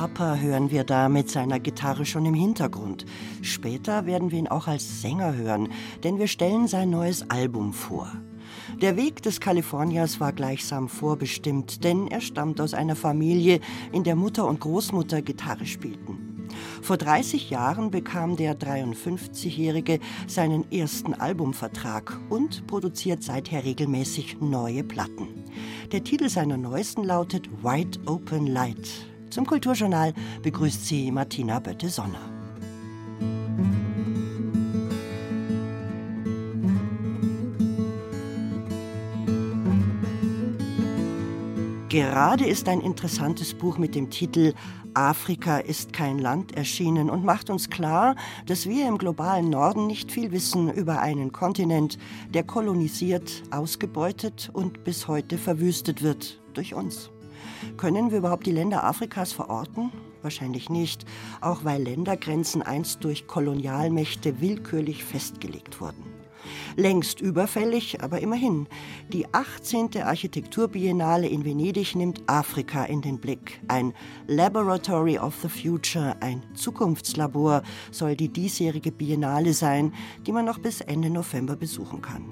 Harper hören wir da mit seiner Gitarre schon im Hintergrund. Später werden wir ihn auch als Sänger hören, denn wir stellen sein neues Album vor. Der Weg des Kaliforniers war gleichsam vorbestimmt, denn er stammt aus einer Familie, in der Mutter und Großmutter Gitarre spielten. Vor 30 Jahren bekam der 53-Jährige seinen ersten Albumvertrag und produziert seither regelmäßig neue Platten. Der Titel seiner neuesten lautet Wide Open Light. Zum Kulturjournal begrüßt sie Martina Bötte-Sonner. Gerade ist ein interessantes Buch mit dem Titel Afrika ist kein Land erschienen und macht uns klar, dass wir im globalen Norden nicht viel wissen über einen Kontinent, der kolonisiert, ausgebeutet und bis heute verwüstet wird durch uns. Können wir überhaupt die Länder Afrikas verorten? Wahrscheinlich nicht, auch weil Ländergrenzen einst durch Kolonialmächte willkürlich festgelegt wurden längst überfällig, aber immerhin. Die 18. Architekturbiennale in Venedig nimmt Afrika in den Blick. Ein Laboratory of the Future, ein Zukunftslabor, soll die diesjährige Biennale sein, die man noch bis Ende November besuchen kann.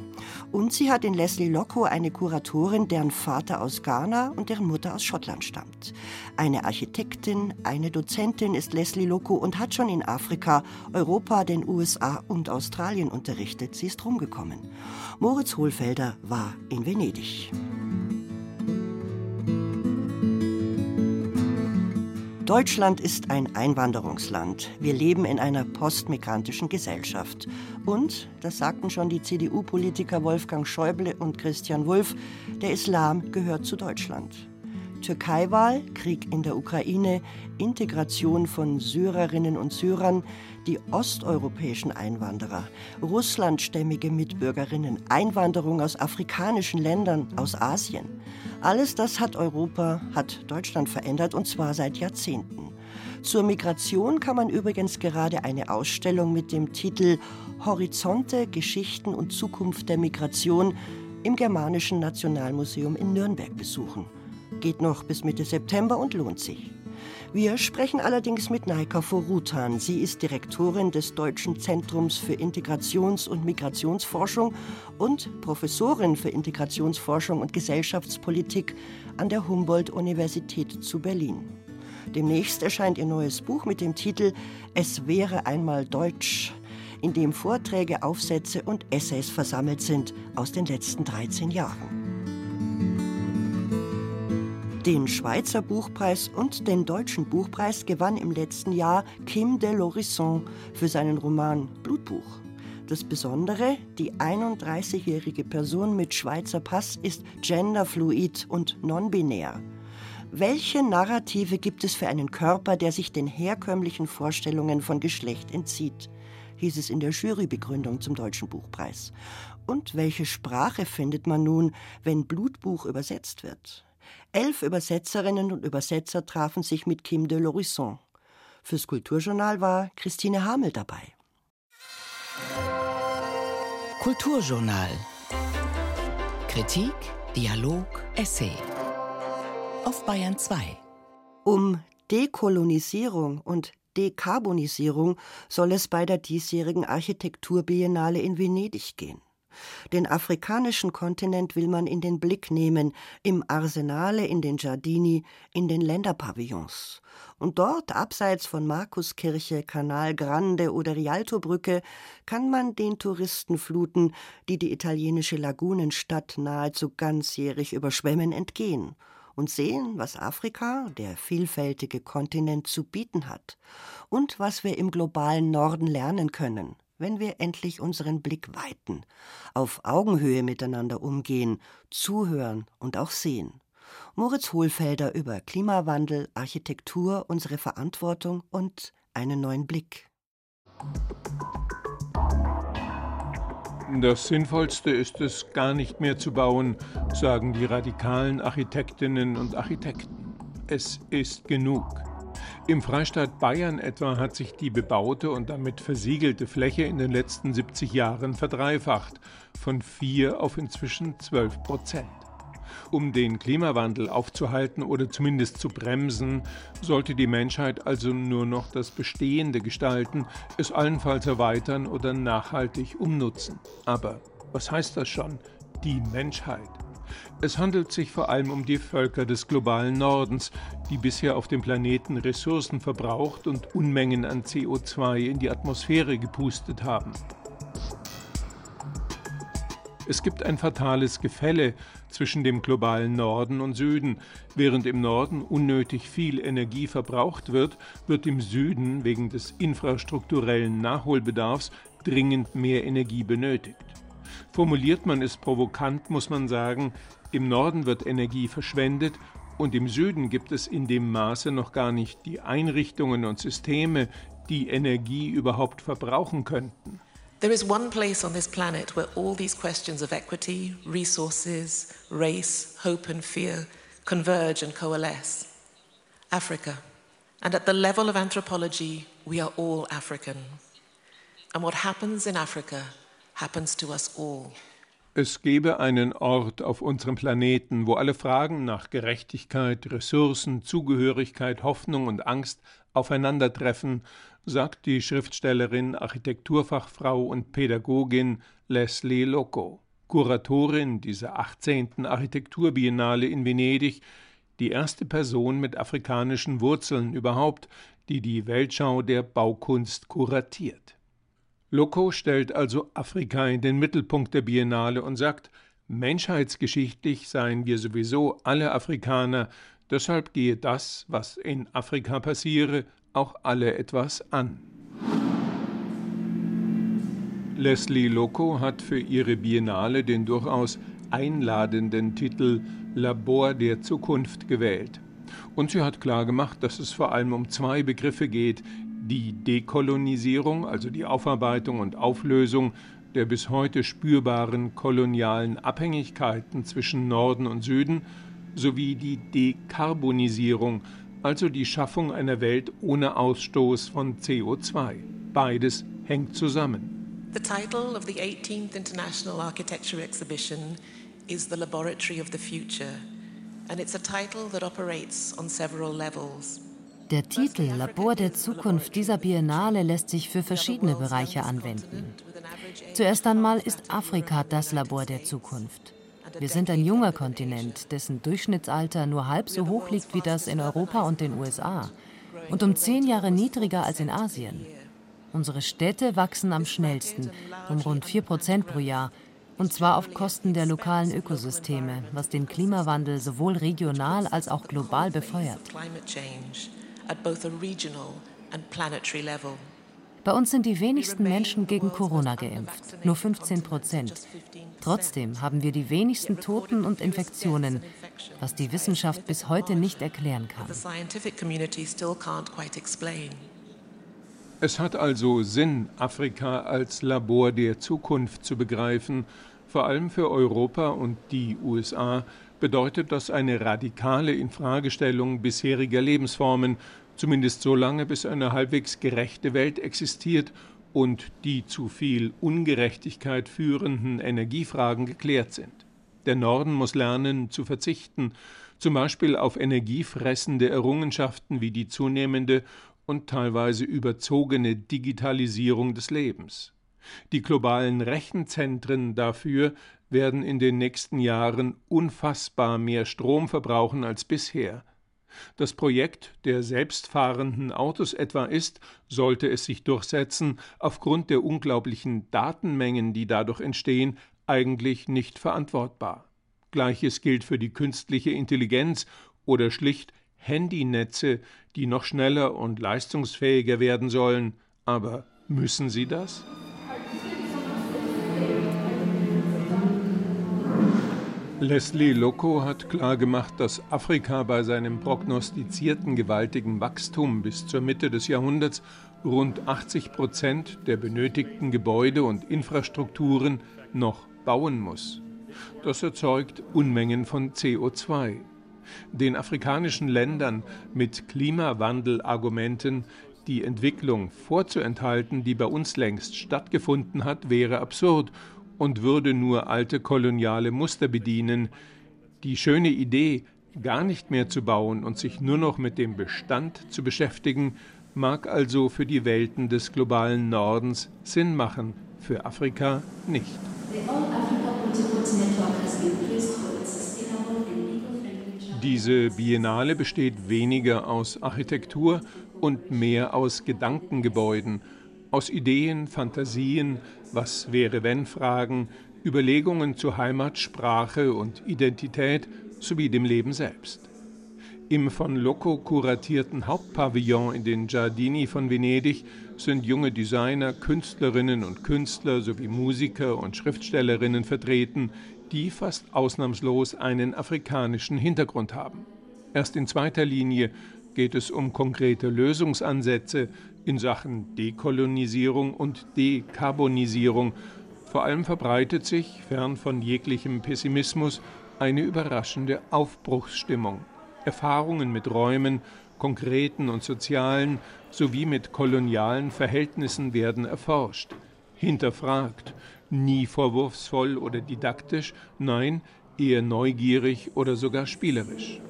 Und sie hat in Leslie Locko eine Kuratorin, deren Vater aus Ghana und deren Mutter aus Schottland stammt. Eine Architektin, eine Dozentin ist Leslie Locko und hat schon in Afrika, Europa, den USA und Australien unterrichtet. Sie ist rumgekommen gekommen. Moritz Hohlfelder war in Venedig. Deutschland ist ein Einwanderungsland. Wir leben in einer postmigrantischen Gesellschaft. Und, das sagten schon die CDU-Politiker Wolfgang Schäuble und Christian Wulff, der Islam gehört zu Deutschland. Türkei-Wahl, Krieg in der Ukraine, Integration von Syrerinnen und Syrern, die osteuropäischen Einwanderer, russlandstämmige Mitbürgerinnen, Einwanderung aus afrikanischen Ländern, aus Asien. Alles das hat Europa, hat Deutschland verändert und zwar seit Jahrzehnten. Zur Migration kann man übrigens gerade eine Ausstellung mit dem Titel Horizonte, Geschichten und Zukunft der Migration im Germanischen Nationalmuseum in Nürnberg besuchen. Geht noch bis Mitte September und lohnt sich. Wir sprechen allerdings mit Naika Vorutan. Sie ist Direktorin des Deutschen Zentrums für Integrations- und Migrationsforschung und Professorin für Integrationsforschung und Gesellschaftspolitik an der Humboldt-Universität zu Berlin. Demnächst erscheint ihr neues Buch mit dem Titel Es wäre einmal Deutsch, in dem Vorträge, Aufsätze und Essays versammelt sind aus den letzten 13 Jahren. Den Schweizer Buchpreis und den Deutschen Buchpreis gewann im letzten Jahr Kim de l'Horizon für seinen Roman Blutbuch. Das Besondere, die 31-jährige Person mit Schweizer Pass ist genderfluid und non-binär. Welche Narrative gibt es für einen Körper, der sich den herkömmlichen Vorstellungen von Geschlecht entzieht? hieß es in der Jurybegründung zum Deutschen Buchpreis. Und welche Sprache findet man nun, wenn Blutbuch übersetzt wird? Elf Übersetzerinnen und Übersetzer trafen sich mit Kim de l'Horizon. Fürs Kulturjournal war Christine Hamel dabei. Kulturjournal. Kritik, Dialog, Essay. Auf Bayern 2. Um Dekolonisierung und Dekarbonisierung soll es bei der diesjährigen Architekturbiennale in Venedig gehen. Den afrikanischen Kontinent will man in den Blick nehmen, im Arsenale, in den Giardini, in den Länderpavillons. Und dort, abseits von Markuskirche, Kanal Grande oder Rialtobrücke, kann man den Touristen fluten, die die italienische Lagunenstadt nahezu ganzjährig überschwemmen, entgehen und sehen, was Afrika, der vielfältige Kontinent, zu bieten hat und was wir im globalen Norden lernen können wenn wir endlich unseren Blick weiten, auf Augenhöhe miteinander umgehen, zuhören und auch sehen. Moritz Hohlfelder über Klimawandel, Architektur, unsere Verantwortung und einen neuen Blick. Das Sinnvollste ist es, gar nicht mehr zu bauen, sagen die radikalen Architektinnen und Architekten. Es ist genug. Im Freistaat Bayern etwa hat sich die bebaute und damit versiegelte Fläche in den letzten 70 Jahren verdreifacht, von 4 auf inzwischen 12 Prozent. Um den Klimawandel aufzuhalten oder zumindest zu bremsen, sollte die Menschheit also nur noch das Bestehende gestalten, es allenfalls erweitern oder nachhaltig umnutzen. Aber was heißt das schon? Die Menschheit. Es handelt sich vor allem um die Völker des globalen Nordens, die bisher auf dem Planeten Ressourcen verbraucht und Unmengen an CO2 in die Atmosphäre gepustet haben. Es gibt ein fatales Gefälle zwischen dem globalen Norden und Süden. Während im Norden unnötig viel Energie verbraucht wird, wird im Süden wegen des infrastrukturellen Nachholbedarfs dringend mehr Energie benötigt. Formuliert man es provokant, muss man sagen, im Norden wird Energie verschwendet und im Süden gibt es in dem Maße noch gar nicht die Einrichtungen und Systeme, die Energie überhaupt verbrauchen könnten. There is one place on this planet where all these questions of equity, resources, race, hope, and fear converge and coalesce Africa. And at the level of anthropology, we are all African. And what happens in Africa happens to us all. Es gebe einen Ort auf unserem Planeten, wo alle Fragen nach Gerechtigkeit, Ressourcen, Zugehörigkeit, Hoffnung und Angst aufeinandertreffen sagt die Schriftstellerin, Architekturfachfrau und Pädagogin Leslie Loco, Kuratorin dieser 18. Architekturbiennale in Venedig, die erste Person mit afrikanischen Wurzeln überhaupt, die die Weltschau der Baukunst kuratiert. Loco stellt also Afrika in den Mittelpunkt der Biennale und sagt, menschheitsgeschichtlich seien wir sowieso alle Afrikaner, deshalb gehe das, was in Afrika passiere, auch alle etwas an. Leslie Loco hat für ihre Biennale den durchaus einladenden Titel Labor der Zukunft gewählt. Und sie hat klargemacht, dass es vor allem um zwei Begriffe geht, die Dekolonisierung, also die Aufarbeitung und Auflösung der bis heute spürbaren kolonialen Abhängigkeiten zwischen Norden und Süden, sowie die Dekarbonisierung, also die Schaffung einer Welt ohne Ausstoß von CO2. Beides hängt zusammen. The title of the 18th International Architecture Exhibition is The Laboratory of the Future, and it's a title that operates on several levels. Der Titel Labor der Zukunft dieser Biennale lässt sich für verschiedene Bereiche anwenden. Zuerst einmal ist Afrika das Labor der Zukunft. Wir sind ein junger Kontinent, dessen Durchschnittsalter nur halb so hoch liegt wie das in Europa und den USA und um zehn Jahre niedriger als in Asien. Unsere Städte wachsen am schnellsten, um rund 4 Prozent pro Jahr, und zwar auf Kosten der lokalen Ökosysteme, was den Klimawandel sowohl regional als auch global befeuert. Bei uns sind die wenigsten Menschen gegen Corona geimpft, nur 15 Prozent. Trotzdem haben wir die wenigsten Toten und Infektionen, was die Wissenschaft bis heute nicht erklären kann. Es hat also Sinn, Afrika als Labor der Zukunft zu begreifen. Vor allem für Europa und die USA bedeutet das eine radikale Infragestellung bisheriger Lebensformen, zumindest so lange, bis eine halbwegs gerechte Welt existiert und die zu viel Ungerechtigkeit führenden Energiefragen geklärt sind. Der Norden muss lernen zu verzichten, zum Beispiel auf energiefressende Errungenschaften wie die zunehmende und teilweise überzogene Digitalisierung des Lebens. Die globalen Rechenzentren dafür werden in den nächsten Jahren unfassbar mehr Strom verbrauchen als bisher. Das Projekt der selbstfahrenden Autos etwa ist, sollte es sich durchsetzen, aufgrund der unglaublichen Datenmengen, die dadurch entstehen, eigentlich nicht verantwortbar. Gleiches gilt für die künstliche Intelligenz oder schlicht Handynetze, die noch schneller und leistungsfähiger werden sollen. Aber müssen sie das? Leslie Loco hat klargemacht, dass Afrika bei seinem prognostizierten gewaltigen Wachstum bis zur Mitte des Jahrhunderts rund 80 Prozent der benötigten Gebäude und Infrastrukturen noch bauen muss. Das erzeugt Unmengen von CO2. Den afrikanischen Ländern mit Klimawandelargumenten die Entwicklung vorzuenthalten, die bei uns längst stattgefunden hat, wäre absurd und würde nur alte koloniale Muster bedienen. Die schöne Idee, gar nicht mehr zu bauen und sich nur noch mit dem Bestand zu beschäftigen, mag also für die Welten des globalen Nordens Sinn machen, für Afrika nicht. Diese Biennale besteht weniger aus Architektur und mehr aus Gedankengebäuden, aus Ideen, Fantasien, was wäre wenn Fragen, Überlegungen zu Heimat, Sprache und Identität sowie dem Leben selbst. Im von Loco kuratierten Hauptpavillon in den Giardini von Venedig sind junge Designer, Künstlerinnen und Künstler sowie Musiker und Schriftstellerinnen vertreten, die fast ausnahmslos einen afrikanischen Hintergrund haben. Erst in zweiter Linie geht es um konkrete Lösungsansätze in Sachen Dekolonisierung und Dekarbonisierung. Vor allem verbreitet sich, fern von jeglichem Pessimismus, eine überraschende Aufbruchsstimmung. Erfahrungen mit Räumen, konkreten und sozialen sowie mit kolonialen Verhältnissen werden erforscht, hinterfragt, nie vorwurfsvoll oder didaktisch, nein, eher neugierig oder sogar spielerisch.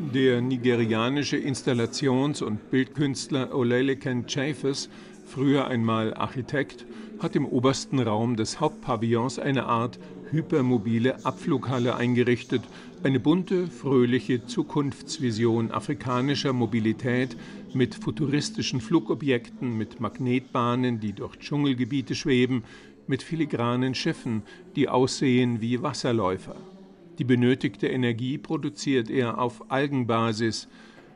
Der nigerianische Installations- und Bildkünstler Oleleken Chafes, früher einmal Architekt, hat im obersten Raum des Hauptpavillons eine Art hypermobile Abflughalle eingerichtet, eine bunte, fröhliche Zukunftsvision afrikanischer Mobilität mit futuristischen Flugobjekten, mit Magnetbahnen, die durch Dschungelgebiete schweben, mit filigranen Schiffen, die aussehen wie Wasserläufer. Die benötigte Energie produziert er auf Algenbasis.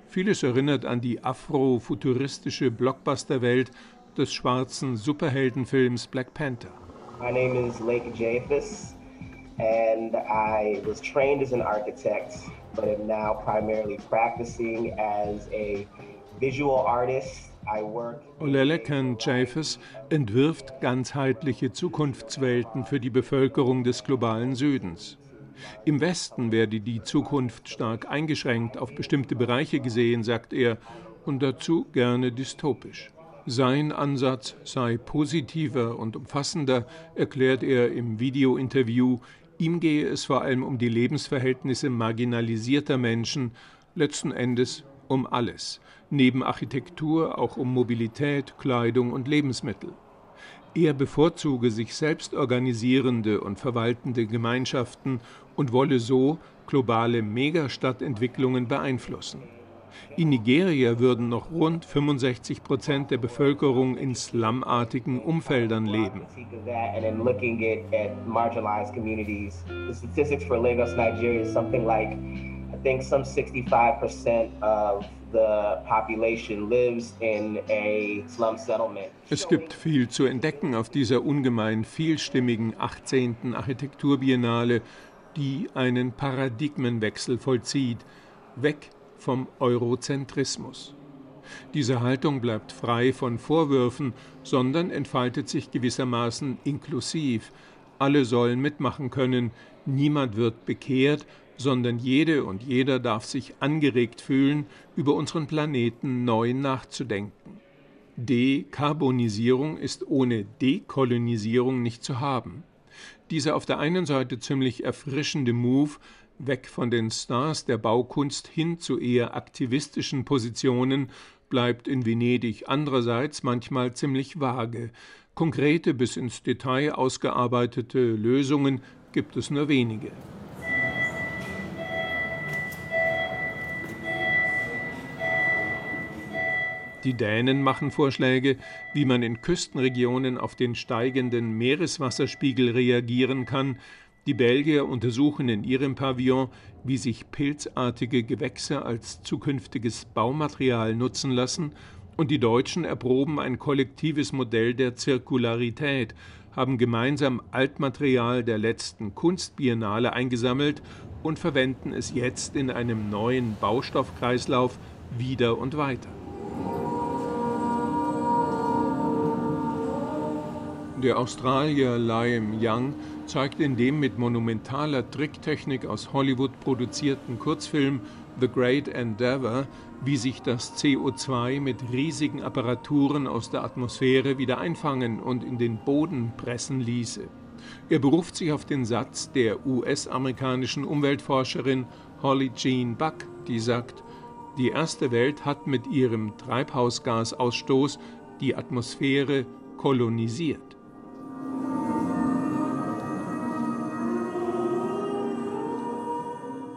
Vieles erinnert an die afrofuturistische Blockbusterwelt des schwarzen Superheldenfilms Black Panther. My name is Lake Japhis and I was trained as an architect but am now primarily practicing as a visual artist Olelekan Japhis entwirft ganzheitliche Zukunftswelten für die Bevölkerung des globalen Südens. Im Westen werde die Zukunft stark eingeschränkt auf bestimmte Bereiche gesehen, sagt er, und dazu gerne dystopisch. Sein Ansatz sei positiver und umfassender, erklärt er im Videointerview. Ihm gehe es vor allem um die Lebensverhältnisse marginalisierter Menschen, letzten Endes um alles, neben Architektur auch um Mobilität, Kleidung und Lebensmittel. Er bevorzuge sich selbst organisierende und verwaltende Gemeinschaften und wolle so globale Megastadtentwicklungen beeinflussen. In Nigeria würden noch rund 65 Prozent der Bevölkerung in slumartigen Umfeldern leben. Es gibt viel zu entdecken auf dieser ungemein vielstimmigen 18. Architekturbiennale, die einen Paradigmenwechsel vollzieht, weg vom Eurozentrismus. Diese Haltung bleibt frei von Vorwürfen, sondern entfaltet sich gewissermaßen inklusiv. Alle sollen mitmachen können, niemand wird bekehrt, sondern jede und jeder darf sich angeregt fühlen, über unseren Planeten neu nachzudenken. Dekarbonisierung ist ohne Dekolonisierung nicht zu haben. Dieser auf der einen Seite ziemlich erfrischende Move weg von den Stars der Baukunst hin zu eher aktivistischen Positionen bleibt in Venedig andererseits manchmal ziemlich vage. Konkrete bis ins Detail ausgearbeitete Lösungen gibt es nur wenige. Die Dänen machen Vorschläge, wie man in Küstenregionen auf den steigenden Meereswasserspiegel reagieren kann, die Belgier untersuchen in ihrem Pavillon, wie sich pilzartige Gewächse als zukünftiges Baumaterial nutzen lassen, und die Deutschen erproben ein kollektives Modell der Zirkularität, haben gemeinsam Altmaterial der letzten Kunstbiennale eingesammelt und verwenden es jetzt in einem neuen Baustoffkreislauf wieder und weiter. Der Australier Liam Young zeigt in dem mit monumentaler Tricktechnik aus Hollywood produzierten Kurzfilm The Great Endeavour, wie sich das CO2 mit riesigen Apparaturen aus der Atmosphäre wieder einfangen und in den Boden pressen ließe. Er beruft sich auf den Satz der US-amerikanischen Umweltforscherin Holly Jean Buck, die sagt, die erste Welt hat mit ihrem Treibhausgasausstoß die Atmosphäre kolonisiert.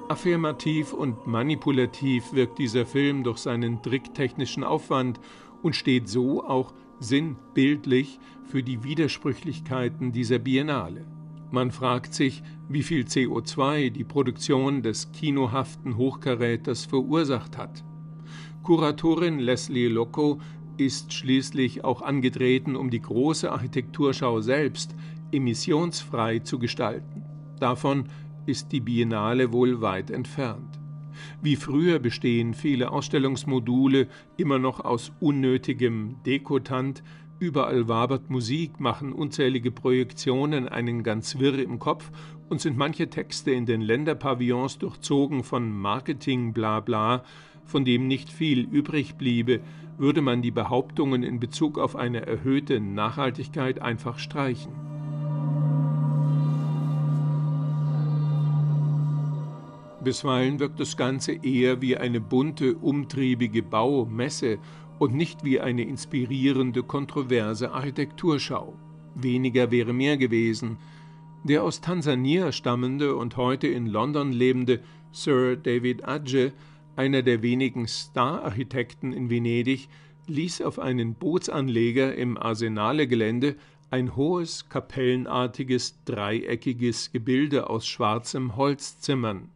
Affirmativ und manipulativ wirkt dieser Film durch seinen tricktechnischen Aufwand und steht so auch sinnbildlich für die Widersprüchlichkeiten dieser Biennale. Man fragt sich, wie viel CO2 die Produktion des kinohaften Hochkaräters verursacht hat. Kuratorin Leslie Loco ist schließlich auch angetreten, um die große Architekturschau selbst emissionsfrei zu gestalten. Davon ist die Biennale wohl weit entfernt. Wie früher bestehen viele Ausstellungsmodule immer noch aus unnötigem Dekotant, überall wabert Musik, machen unzählige Projektionen einen ganz wirr im Kopf und sind manche Texte in den Länderpavillons durchzogen von Marketing blabla, von dem nicht viel übrig bliebe, würde man die Behauptungen in Bezug auf eine erhöhte Nachhaltigkeit einfach streichen. Bisweilen wirkt das Ganze eher wie eine bunte, umtriebige Baumesse und nicht wie eine inspirierende, kontroverse Architekturschau. Weniger wäre mehr gewesen. Der aus Tansania stammende und heute in London lebende Sir David Adje, einer der wenigen Star-Architekten in Venedig, ließ auf einen Bootsanleger im Arsenale-Gelände ein hohes, kapellenartiges, dreieckiges Gebilde aus schwarzem Holz zimmern.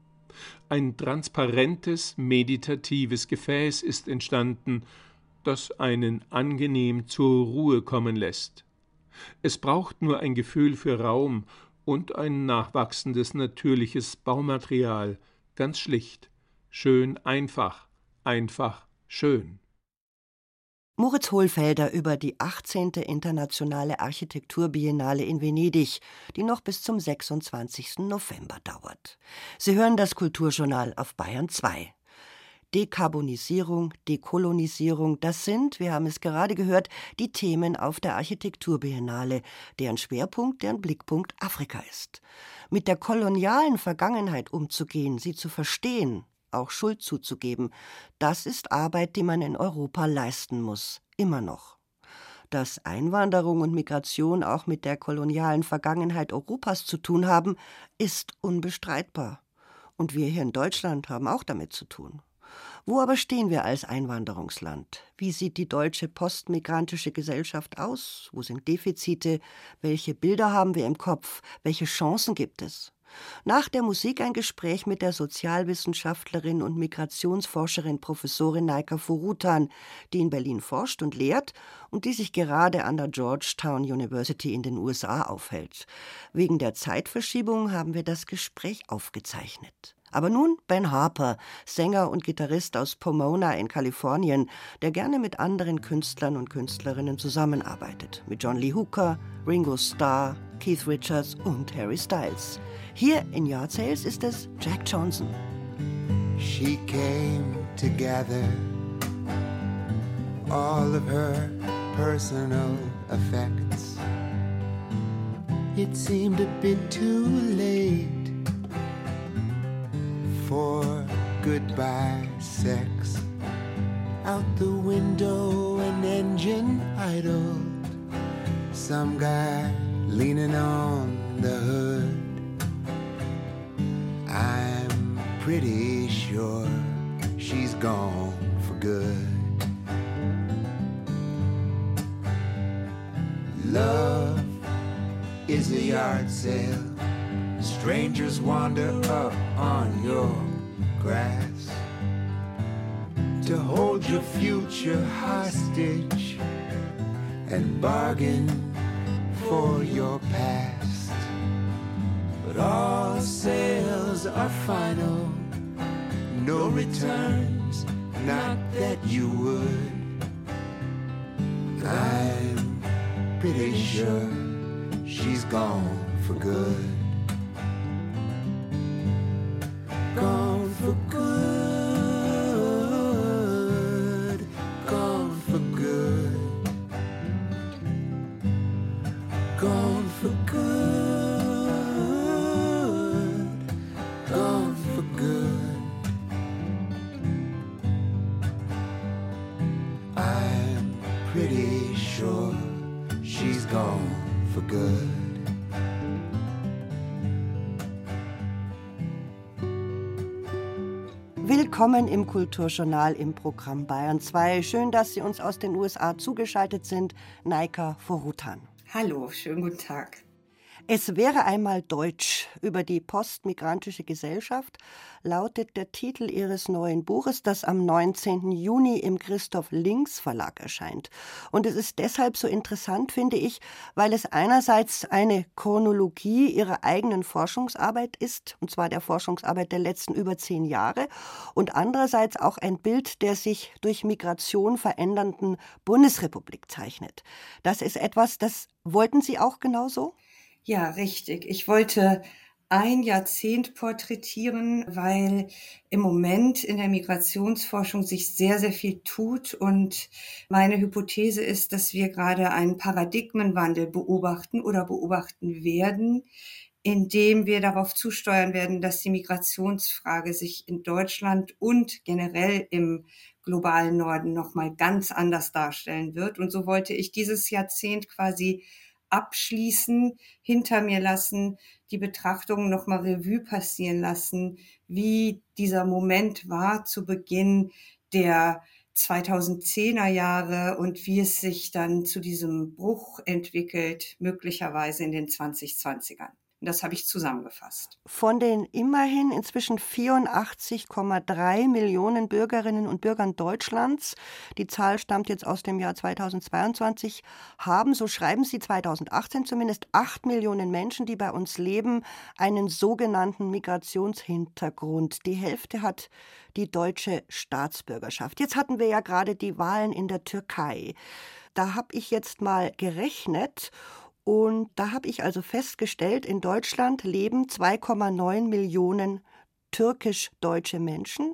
Ein transparentes, meditatives Gefäß ist entstanden, das einen angenehm zur Ruhe kommen lässt. Es braucht nur ein Gefühl für Raum und ein nachwachsendes natürliches Baumaterial, ganz schlicht, schön einfach, einfach schön. Moritz Hohlfelder über die 18. Internationale Architekturbiennale in Venedig, die noch bis zum 26. November dauert. Sie hören das Kulturjournal auf Bayern 2. Dekarbonisierung, Dekolonisierung, das sind, wir haben es gerade gehört, die Themen auf der Architekturbiennale, deren Schwerpunkt, deren Blickpunkt Afrika ist. Mit der kolonialen Vergangenheit umzugehen, sie zu verstehen, auch Schuld zuzugeben, das ist Arbeit, die man in Europa leisten muss, immer noch. Dass Einwanderung und Migration auch mit der kolonialen Vergangenheit Europas zu tun haben, ist unbestreitbar. Und wir hier in Deutschland haben auch damit zu tun. Wo aber stehen wir als Einwanderungsland? Wie sieht die deutsche postmigrantische Gesellschaft aus? Wo sind Defizite? Welche Bilder haben wir im Kopf? Welche Chancen gibt es? Nach der Musik ein Gespräch mit der Sozialwissenschaftlerin und Migrationsforscherin Professorin Naika Furutan, die in Berlin forscht und lehrt und die sich gerade an der Georgetown University in den USA aufhält. Wegen der Zeitverschiebung haben wir das Gespräch aufgezeichnet. Aber nun Ben Harper, Sänger und Gitarrist aus Pomona in Kalifornien, der gerne mit anderen Künstlern und Künstlerinnen zusammenarbeitet. Mit John Lee Hooker, Ringo Starr, Keith Richards und Harry Styles. Hier in Yard Sales ist es Jack Johnson. She came together all of her personal effects. It seemed a bit too late for goodbye sex. Out the window, an engine idled. Some guy leaning on the hood. I'm pretty sure she's gone for good. Love is a yard sale. Strangers wander up on your grass to hold your future hostage and bargain for your past. But all sales are final, no returns, not that you would. I'm pretty sure she's gone for good. Willkommen im Kulturjournal im Programm Bayern 2. Schön, dass Sie uns aus den USA zugeschaltet sind. Naika Vorutan. Hallo, schönen guten Tag. Es wäre einmal Deutsch über die postmigrantische Gesellschaft, lautet der Titel Ihres neuen Buches, das am 19. Juni im Christoph Links Verlag erscheint. Und es ist deshalb so interessant, finde ich, weil es einerseits eine Chronologie Ihrer eigenen Forschungsarbeit ist, und zwar der Forschungsarbeit der letzten über zehn Jahre, und andererseits auch ein Bild der sich durch Migration verändernden Bundesrepublik zeichnet. Das ist etwas, das wollten Sie auch genauso? Ja, richtig. Ich wollte ein Jahrzehnt porträtieren, weil im Moment in der Migrationsforschung sich sehr, sehr viel tut. Und meine Hypothese ist, dass wir gerade einen Paradigmenwandel beobachten oder beobachten werden, indem wir darauf zusteuern werden, dass die Migrationsfrage sich in Deutschland und generell im globalen Norden nochmal ganz anders darstellen wird. Und so wollte ich dieses Jahrzehnt quasi abschließen, hinter mir lassen, die Betrachtungen nochmal Revue passieren lassen, wie dieser Moment war zu Beginn der 2010er Jahre und wie es sich dann zu diesem Bruch entwickelt, möglicherweise in den 2020ern. Das habe ich zusammengefasst. Von den immerhin inzwischen 84,3 Millionen Bürgerinnen und Bürgern Deutschlands, die Zahl stammt jetzt aus dem Jahr 2022, haben, so schreiben Sie 2018 zumindest, 8 Millionen Menschen, die bei uns leben, einen sogenannten Migrationshintergrund. Die Hälfte hat die deutsche Staatsbürgerschaft. Jetzt hatten wir ja gerade die Wahlen in der Türkei. Da habe ich jetzt mal gerechnet und da habe ich also festgestellt, in Deutschland leben 2,9 Millionen türkisch-deutsche Menschen.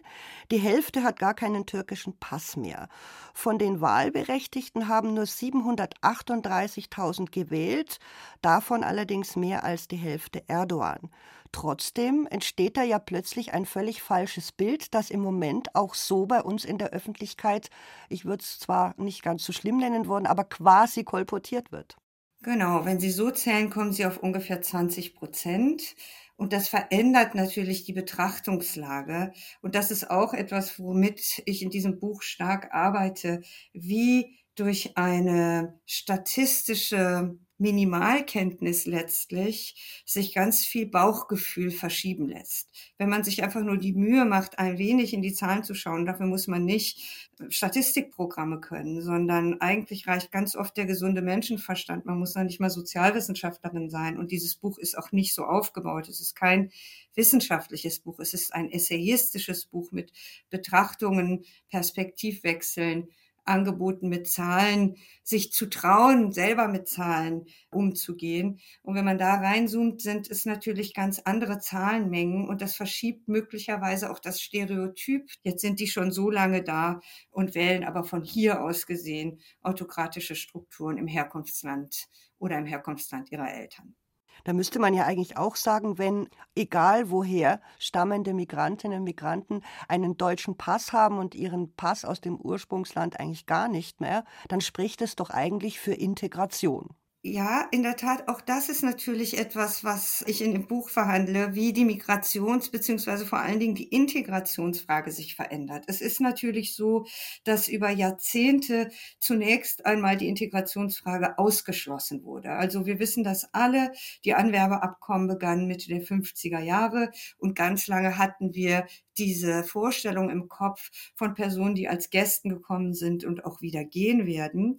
Die Hälfte hat gar keinen türkischen Pass mehr. Von den Wahlberechtigten haben nur 738.000 gewählt, davon allerdings mehr als die Hälfte Erdogan. Trotzdem entsteht da ja plötzlich ein völlig falsches Bild, das im Moment auch so bei uns in der Öffentlichkeit, ich würde es zwar nicht ganz so schlimm nennen wollen, aber quasi kolportiert wird. Genau, wenn Sie so zählen, kommen Sie auf ungefähr 20 Prozent. Und das verändert natürlich die Betrachtungslage. Und das ist auch etwas, womit ich in diesem Buch stark arbeite, wie durch eine statistische Minimalkenntnis letztlich sich ganz viel Bauchgefühl verschieben lässt. Wenn man sich einfach nur die Mühe macht, ein wenig in die Zahlen zu schauen, dafür muss man nicht Statistikprogramme können, sondern eigentlich reicht ganz oft der gesunde Menschenverstand. Man muss da nicht mal Sozialwissenschaftlerin sein. Und dieses Buch ist auch nicht so aufgebaut. Es ist kein wissenschaftliches Buch. Es ist ein essayistisches Buch mit Betrachtungen, Perspektivwechseln, angeboten mit Zahlen, sich zu trauen, selber mit Zahlen umzugehen. Und wenn man da reinzoomt, sind es natürlich ganz andere Zahlenmengen und das verschiebt möglicherweise auch das Stereotyp. Jetzt sind die schon so lange da und wählen aber von hier aus gesehen autokratische Strukturen im Herkunftsland oder im Herkunftsland ihrer Eltern. Da müsste man ja eigentlich auch sagen, wenn, egal woher, stammende Migrantinnen und Migranten einen deutschen Pass haben und ihren Pass aus dem Ursprungsland eigentlich gar nicht mehr, dann spricht es doch eigentlich für Integration. Ja, in der Tat, auch das ist natürlich etwas, was ich in dem Buch verhandle, wie die Migrations- beziehungsweise vor allen Dingen die Integrationsfrage sich verändert. Es ist natürlich so, dass über Jahrzehnte zunächst einmal die Integrationsfrage ausgeschlossen wurde. Also wir wissen das alle. Die Anwerbeabkommen begannen Mitte der 50er Jahre und ganz lange hatten wir diese Vorstellung im Kopf von Personen, die als Gästen gekommen sind und auch wieder gehen werden.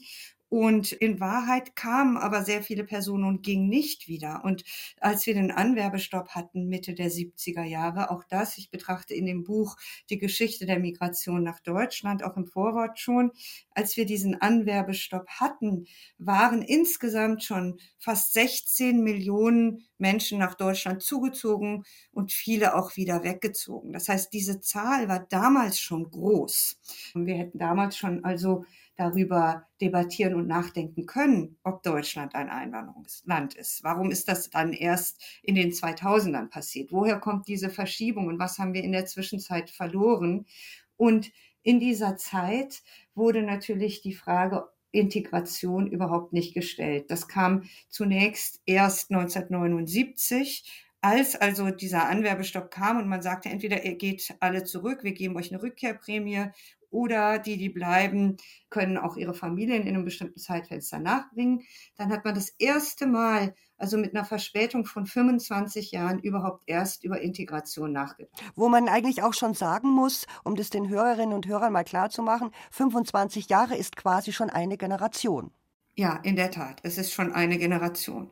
Und in Wahrheit kamen aber sehr viele Personen und gingen nicht wieder. Und als wir den Anwerbestopp hatten, Mitte der 70er Jahre, auch das, ich betrachte in dem Buch die Geschichte der Migration nach Deutschland, auch im Vorwort schon, als wir diesen Anwerbestopp hatten, waren insgesamt schon fast 16 Millionen Menschen nach Deutschland zugezogen und viele auch wieder weggezogen. Das heißt, diese Zahl war damals schon groß. Und wir hätten damals schon also darüber debattieren und nachdenken können, ob Deutschland ein Einwanderungsland ist. Warum ist das dann erst in den 2000ern passiert? Woher kommt diese Verschiebung und was haben wir in der Zwischenzeit verloren? Und in dieser Zeit wurde natürlich die Frage, Integration überhaupt nicht gestellt. Das kam zunächst erst 1979 als also dieser Anwerbestopp kam und man sagte, entweder ihr geht alle zurück, wir geben euch eine Rückkehrprämie oder die, die bleiben, können auch ihre Familien in einem bestimmten Zeitfenster nachbringen. Dann hat man das erste Mal, also mit einer Verspätung von 25 Jahren, überhaupt erst über Integration nachgedacht. Wo man eigentlich auch schon sagen muss, um das den Hörerinnen und Hörern mal klar zu machen, 25 Jahre ist quasi schon eine Generation. Ja, in der Tat. Es ist schon eine Generation.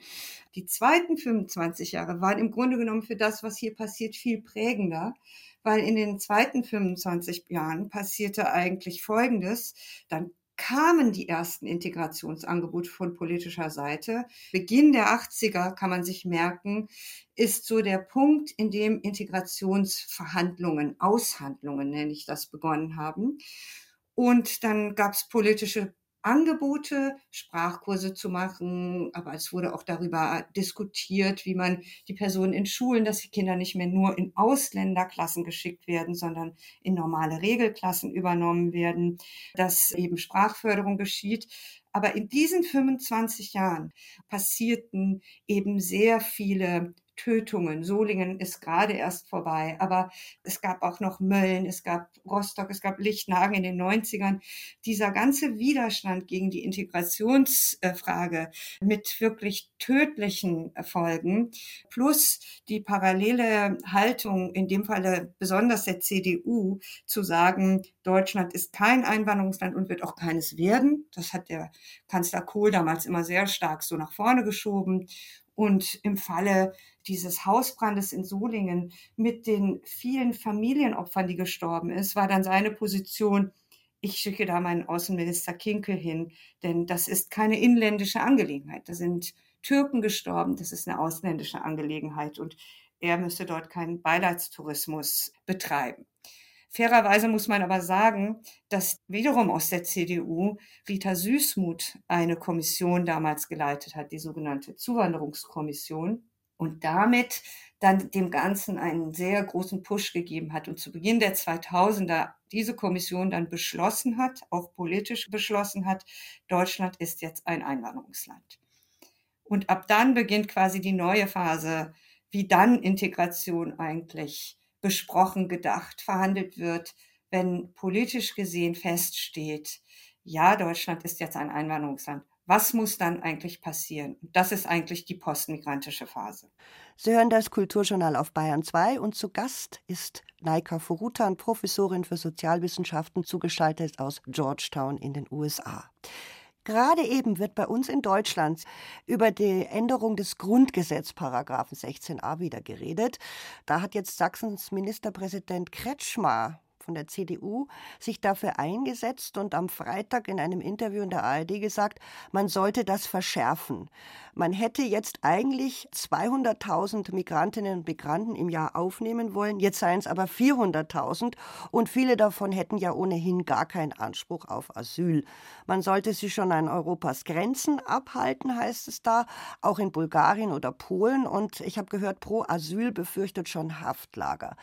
Die zweiten 25 Jahre waren im Grunde genommen für das, was hier passiert, viel prägender, weil in den zweiten 25 Jahren passierte eigentlich Folgendes. Dann kamen die ersten Integrationsangebote von politischer Seite. Beginn der 80er, kann man sich merken, ist so der Punkt, in dem Integrationsverhandlungen, Aushandlungen nenne ich das, begonnen haben. Und dann gab es politische Angebote, Sprachkurse zu machen, aber es wurde auch darüber diskutiert, wie man die Personen in Schulen, dass die Kinder nicht mehr nur in Ausländerklassen geschickt werden, sondern in normale Regelklassen übernommen werden, dass eben Sprachförderung geschieht. Aber in diesen 25 Jahren passierten eben sehr viele Tötungen. Solingen ist gerade erst vorbei, aber es gab auch noch Mölln, es gab Rostock, es gab Lichtnagen in den 90ern. Dieser ganze Widerstand gegen die Integrationsfrage mit wirklich tödlichen Folgen plus die parallele Haltung, in dem Falle besonders der CDU, zu sagen, Deutschland ist kein Einwanderungsland und wird auch keines werden. Das hat der Kanzler Kohl damals immer sehr stark so nach vorne geschoben. Und im Falle dieses Hausbrandes in Solingen mit den vielen Familienopfern, die gestorben ist, war dann seine Position, ich schicke da meinen Außenminister Kinkel hin, denn das ist keine inländische Angelegenheit. Da sind Türken gestorben, das ist eine ausländische Angelegenheit und er müsste dort keinen Beileidstourismus betreiben. Fairerweise muss man aber sagen, dass wiederum aus der CDU Rita Süßmuth eine Kommission damals geleitet hat, die sogenannte Zuwanderungskommission, und damit dann dem Ganzen einen sehr großen Push gegeben hat und zu Beginn der 2000er diese Kommission dann beschlossen hat, auch politisch beschlossen hat, Deutschland ist jetzt ein Einwanderungsland. Und ab dann beginnt quasi die neue Phase, wie dann Integration eigentlich besprochen, gedacht, verhandelt wird, wenn politisch gesehen feststeht, ja, Deutschland ist jetzt ein Einwanderungsland. Was muss dann eigentlich passieren? Das ist eigentlich die postmigrantische Phase. Sie hören das Kulturjournal auf Bayern 2 und zu Gast ist Naika Furutan, Professorin für Sozialwissenschaften, zugeschaltet aus Georgetown in den USA. Gerade eben wird bei uns in Deutschland über die Änderung des Grundgesetzparagraphen 16a wieder geredet. Da hat jetzt Sachsens Ministerpräsident Kretschmer von der CDU sich dafür eingesetzt und am Freitag in einem Interview in der ARD gesagt, man sollte das verschärfen. Man hätte jetzt eigentlich 200.000 Migrantinnen und Migranten im Jahr aufnehmen wollen, jetzt seien es aber 400.000 und viele davon hätten ja ohnehin gar keinen Anspruch auf Asyl. Man sollte sie schon an Europas Grenzen abhalten, heißt es da, auch in Bulgarien oder Polen und ich habe gehört, pro Asyl befürchtet schon Haftlager.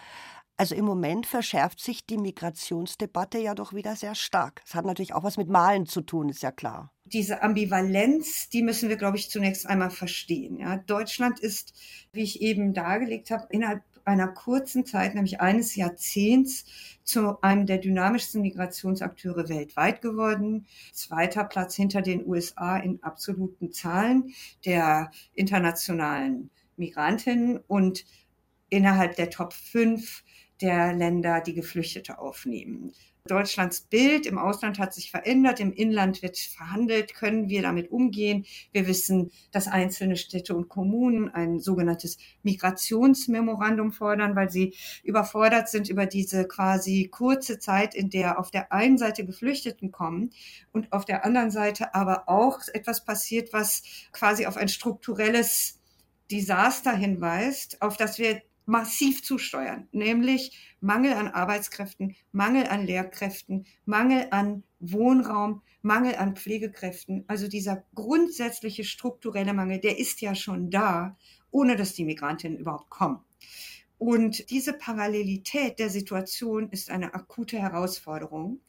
Also im Moment verschärft sich die Migrationsdebatte ja doch wieder sehr stark. Es hat natürlich auch was mit Malen zu tun, ist ja klar. Diese Ambivalenz, die müssen wir, glaube ich, zunächst einmal verstehen. Ja, Deutschland ist, wie ich eben dargelegt habe, innerhalb einer kurzen Zeit, nämlich eines Jahrzehnts, zu einem der dynamischsten Migrationsakteure weltweit geworden. Zweiter Platz hinter den USA in absoluten Zahlen der internationalen Migrantinnen und innerhalb der Top 5 der Länder, die Geflüchtete aufnehmen. Deutschlands Bild im Ausland hat sich verändert, im Inland wird verhandelt, können wir damit umgehen. Wir wissen, dass einzelne Städte und Kommunen ein sogenanntes Migrationsmemorandum fordern, weil sie überfordert sind über diese quasi kurze Zeit, in der auf der einen Seite Geflüchteten kommen und auf der anderen Seite aber auch etwas passiert, was quasi auf ein strukturelles Desaster hinweist, auf das wir massiv zusteuern, nämlich Mangel an Arbeitskräften, Mangel an Lehrkräften, Mangel an Wohnraum, Mangel an Pflegekräften. Also dieser grundsätzliche strukturelle Mangel, der ist ja schon da, ohne dass die Migrantinnen überhaupt kommen. Und diese Parallelität der Situation ist eine akute Herausforderung.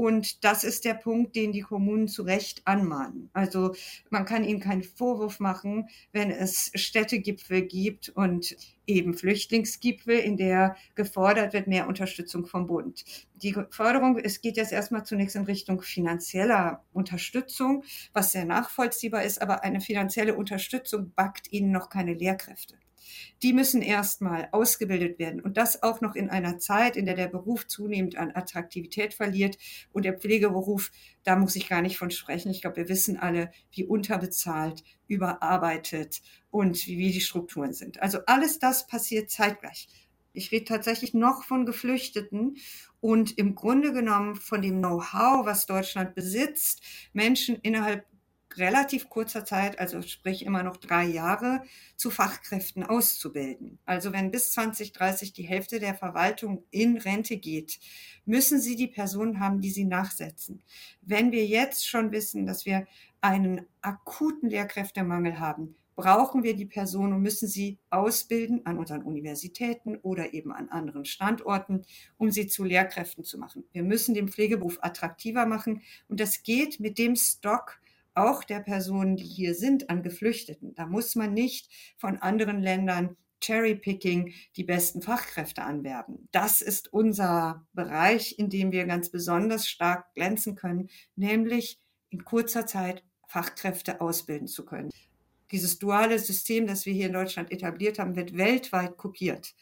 Und das ist der Punkt, den die Kommunen zu Recht anmahnen. Also man kann ihnen keinen Vorwurf machen, wenn es Städtegipfel gibt und eben Flüchtlingsgipfel, in der gefordert wird, mehr Unterstützung vom Bund. Die Forderung, es geht jetzt erstmal zunächst in Richtung finanzieller Unterstützung, was sehr nachvollziehbar ist, aber eine finanzielle Unterstützung backt ihnen noch keine Lehrkräfte die müssen erstmal ausgebildet werden. Und das auch noch in einer Zeit, in der der Beruf zunehmend an Attraktivität verliert. Und der Pflegeberuf, da muss ich gar nicht von sprechen. Ich glaube, wir wissen alle, wie unterbezahlt, überarbeitet und wie, wie die Strukturen sind. Also alles das passiert zeitgleich. Ich rede tatsächlich noch von Geflüchteten und im Grunde genommen von dem Know-how, was Deutschland besitzt, Menschen innerhalb relativ kurzer Zeit, also sprich immer noch drei Jahre, zu Fachkräften auszubilden. Also wenn bis 2030 die Hälfte der Verwaltung in Rente geht, müssen sie die Personen haben, die sie nachsetzen. Wenn wir jetzt schon wissen, dass wir einen akuten Lehrkräftemangel haben, brauchen wir die Personen und müssen sie ausbilden an unseren Universitäten oder eben an anderen Standorten, um sie zu Lehrkräften zu machen. Wir müssen den Pflegeberuf attraktiver machen und das geht mit dem Stock, auch der Personen, die hier sind, an Geflüchteten. Da muss man nicht von anderen Ländern Cherry-Picking die besten Fachkräfte anwerben. Das ist unser Bereich, in dem wir ganz besonders stark glänzen können, nämlich in kurzer Zeit Fachkräfte ausbilden zu können. Dieses duale System, das wir hier in Deutschland etabliert haben, wird weltweit kopiert.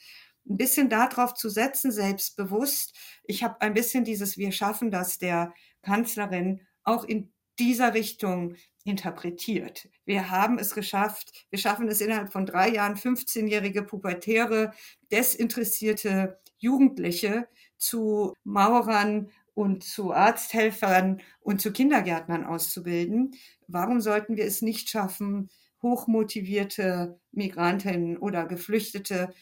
Ein bisschen darauf zu setzen, selbstbewusst. Ich habe ein bisschen dieses Wir schaffen das der Kanzlerin auch in dieser Richtung interpretiert. Wir haben es geschafft, wir schaffen es innerhalb von drei Jahren, 15-jährige pubertäre, desinteressierte Jugendliche zu Maurern und zu Arzthelfern und zu Kindergärtnern auszubilden. Warum sollten wir es nicht schaffen, hochmotivierte Migrantinnen oder Geflüchtete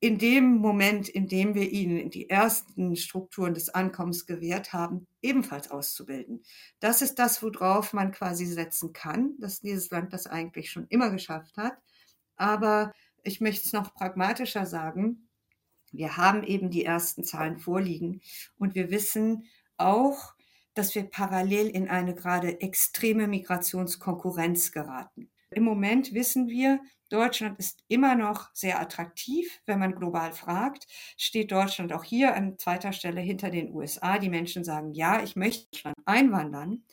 in dem Moment, in dem wir ihnen die ersten Strukturen des Ankommens gewährt haben, ebenfalls auszubilden. Das ist das, worauf man quasi setzen kann, dass dieses Land das eigentlich schon immer geschafft hat. Aber ich möchte es noch pragmatischer sagen. Wir haben eben die ersten Zahlen vorliegen und wir wissen auch, dass wir parallel in eine gerade extreme Migrationskonkurrenz geraten. Im Moment wissen wir, Deutschland ist immer noch sehr attraktiv. Wenn man global fragt, steht Deutschland auch hier an zweiter Stelle hinter den USA. Die Menschen sagen, ja, ich möchte Deutschland einwandern.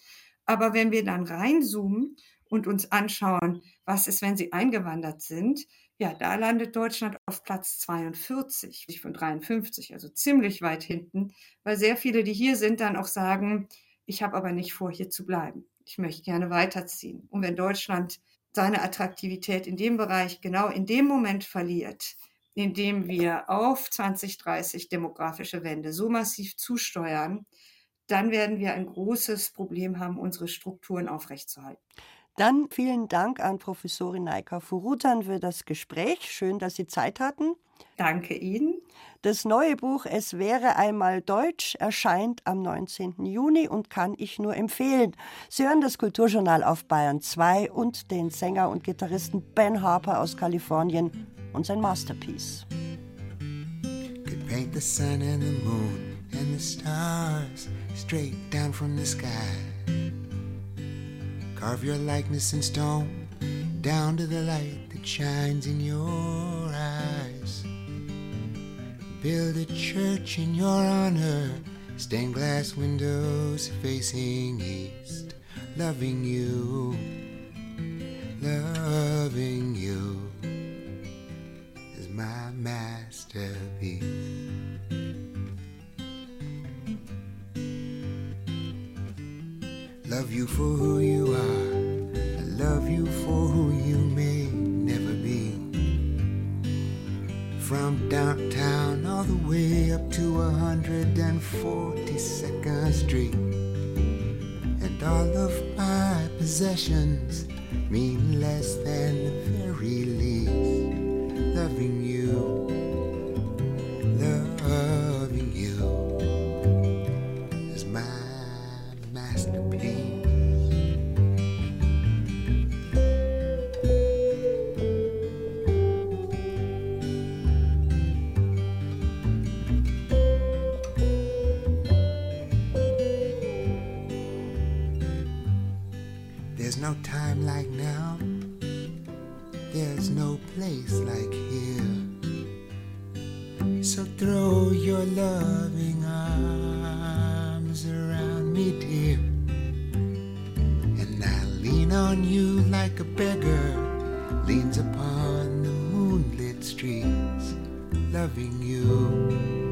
Aber wenn wir dann reinzoomen und uns anschauen, was ist, wenn sie eingewandert sind, ja, da landet Deutschland auf Platz 42 von 53, also ziemlich weit hinten, weil sehr viele, die hier sind, dann auch sagen, ich habe aber nicht vor, hier zu bleiben. Ich möchte gerne weiterziehen. Und wenn Deutschland seine Attraktivität in dem Bereich genau in dem Moment verliert, in dem wir auf 2030 demografische Wende so massiv zusteuern, dann werden wir ein großes Problem haben, unsere Strukturen aufrechtzuerhalten. Dann vielen Dank an Professorin Naika Furutan für das Gespräch. Schön, dass Sie Zeit hatten. Danke Ihnen. Das neue Buch Es wäre einmal Deutsch erscheint am 19. Juni und kann ich nur empfehlen. Sie hören das Kulturjournal auf Bayern 2 und den Sänger und Gitarristen Ben Harper aus Kalifornien und sein Masterpiece. Could paint the sun and the moon and the stars straight down from the sky. Carve your likeness in stone down to the light that shines in your. Build a church in your honor, stained glass windows facing east, loving you, loving you is my masterpiece. Love you for who you are, I love you for From downtown all the way up to 142nd Street. And all of my possessions mean less than the very least. Loving there's no place like here. So throw your loving arms around me, dear. And I'll lean on you like a beggar leans upon the moonlit streets, loving you,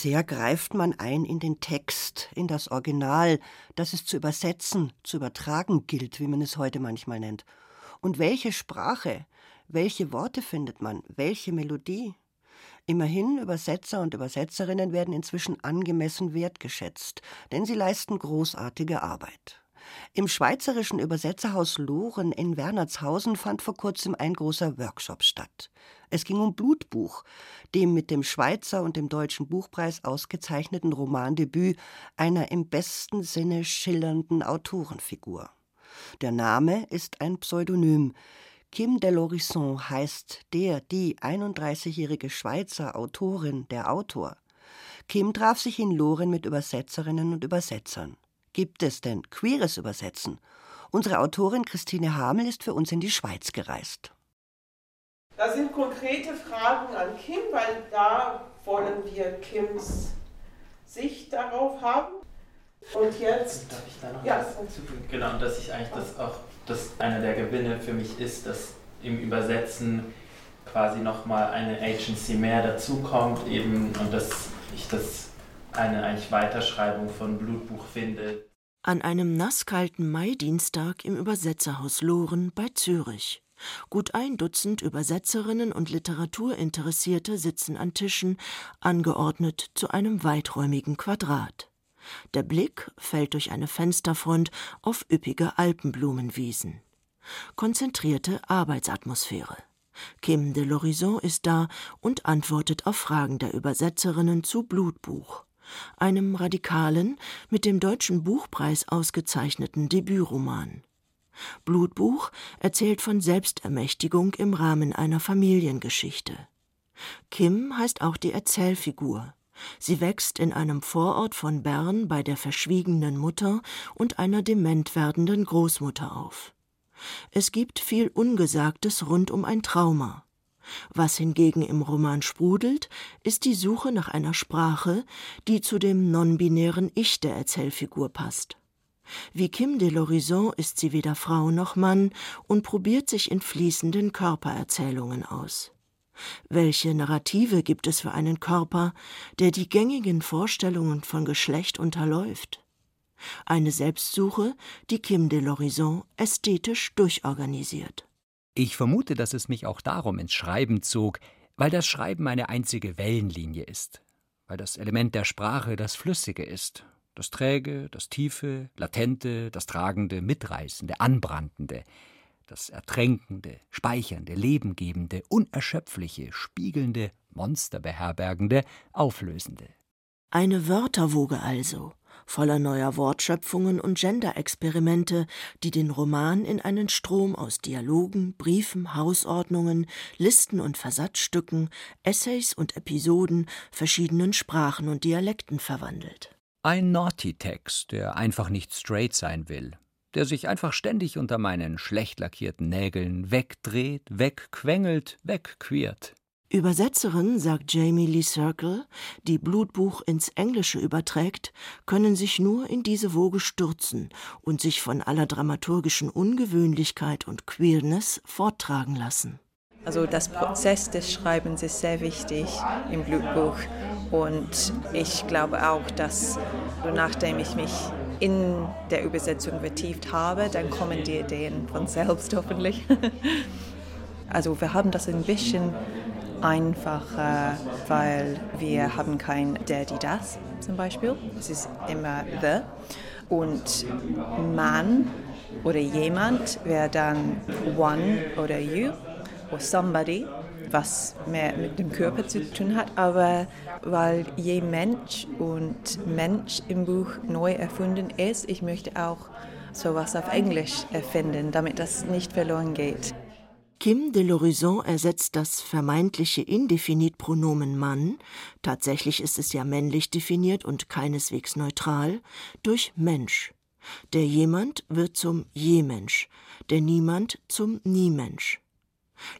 sehr greift man ein in den Text, in das Original, das es zu übersetzen, zu übertragen gilt, wie man es heute manchmal nennt. Und welche Sprache, welche Worte findet man, welche Melodie? Immerhin, Übersetzer und Übersetzerinnen werden inzwischen angemessen wertgeschätzt, denn sie leisten großartige Arbeit. Im schweizerischen Übersetzerhaus Loren in Wernertshausen fand vor kurzem ein großer Workshop statt. Es ging um Blutbuch, dem mit dem Schweizer und dem Deutschen Buchpreis ausgezeichneten Romandebüt einer im besten Sinne schillernden Autorenfigur. Der Name ist ein Pseudonym. Kim de l'Horizon heißt der, die 31-jährige Schweizer Autorin, der Autor. Kim traf sich in Loren mit Übersetzerinnen und Übersetzern. Gibt es denn queeres Übersetzen? Unsere Autorin Christine Hamel ist für uns in die Schweiz gereist. Das sind konkrete Fragen an Kim, weil da wollen wir Kims Sicht darauf haben. Und jetzt. Darf ich da noch Ja. was hinzufügen? Genau, und dass ich eigentlich das auch, dass einer der Gewinne für mich ist, dass im Übersetzen quasi nochmal eine Agency mehr dazukommt, eben, und dass ich das eine eigentlich Weiterschreibung von Blutbuch finde. An einem nasskalten Maidienstag im Übersetzerhaus Loren bei Zürich. Gut ein Dutzend Übersetzerinnen und Literaturinteressierte sitzen an Tischen, angeordnet zu einem weiträumigen Quadrat. Der Blick fällt durch eine Fensterfront auf üppige Alpenblumenwiesen. Konzentrierte Arbeitsatmosphäre. Kim de l'Horizon ist da und antwortet auf Fragen der Übersetzerinnen zu Blutbuch, einem radikalen, mit dem Deutschen Buchpreis ausgezeichneten Debütroman. Blutbuch erzählt von Selbstermächtigung im Rahmen einer Familiengeschichte. Kim heißt auch die Erzählfigur. Sie wächst in einem Vorort von Bern bei der verschwiegenen Mutter und einer dement werdenden Großmutter auf. Es gibt viel Ungesagtes rund um ein Trauma. Was hingegen im Roman sprudelt, ist die Suche nach einer Sprache, die zu dem non-binären Ich der Erzählfigur passt. Wie Kim de l'Horizon ist sie weder Frau noch Mann und probiert sich in fließenden Körpererzählungen aus. Welche Narrative gibt es für einen Körper, der die gängigen Vorstellungen von Geschlecht unterläuft? Eine Selbstsuche, die Kim de l'Horizon ästhetisch durchorganisiert. Ich vermute, dass es mich auch darum ins Schreiben zog, weil das Schreiben eine einzige Wellenlinie ist, weil das Element der Sprache das Flüssige ist, das Träge, das Tiefe, Latente, das Tragende, Mitreißende, Anbrandende, das Ertränkende, Speichernde, Lebengebende, Unerschöpfliche, Spiegelnde, Monsterbeherbergende, Auflösende. Eine Wörterwoge also, voller neuer Wortschöpfungen und Gender-Experimente, die den Roman in einen Strom aus Dialogen, Briefen, Hausordnungen, Listen und Versatzstücken, Essays und Episoden, verschiedenen Sprachen und Dialekten verwandelt. Ein Naughty-Text, der einfach nicht straight sein will, der sich einfach ständig unter meinen schlecht lackierten Nägeln wegdreht, wegquengelt, wegqueert. Übersetzerin, sagt Jamie Lee Circle, die Blutbuch ins Englische überträgt, können sich nur in diese Woge stürzen und sich von aller dramaturgischen Ungewöhnlichkeit und Queerness forttragen lassen. Also das Prozess des Schreibens ist sehr wichtig im Blutbuch und ich glaube auch, dass nachdem ich mich in der Übersetzung vertieft habe, dann kommen die Ideen von selbst hoffentlich. Also wir haben das ein bisschen einfacher, weil wir haben kein der, die, das zum Beispiel. Es ist immer the. Und man oder jemand wäre dann one oder you oder somebody, was mehr mit dem Körper zu tun hat. Aber weil je Mensch und Mensch im Buch neu erfunden ist, ich möchte auch sowas auf Englisch erfinden, damit das nicht verloren geht. Kim de l'Horizon ersetzt das vermeintliche Indefinitpronomen Mann, tatsächlich ist es ja männlich definiert und keineswegs neutral, durch Mensch. Der Jemand wird zum Jemensch, der Niemand zum Niemensch.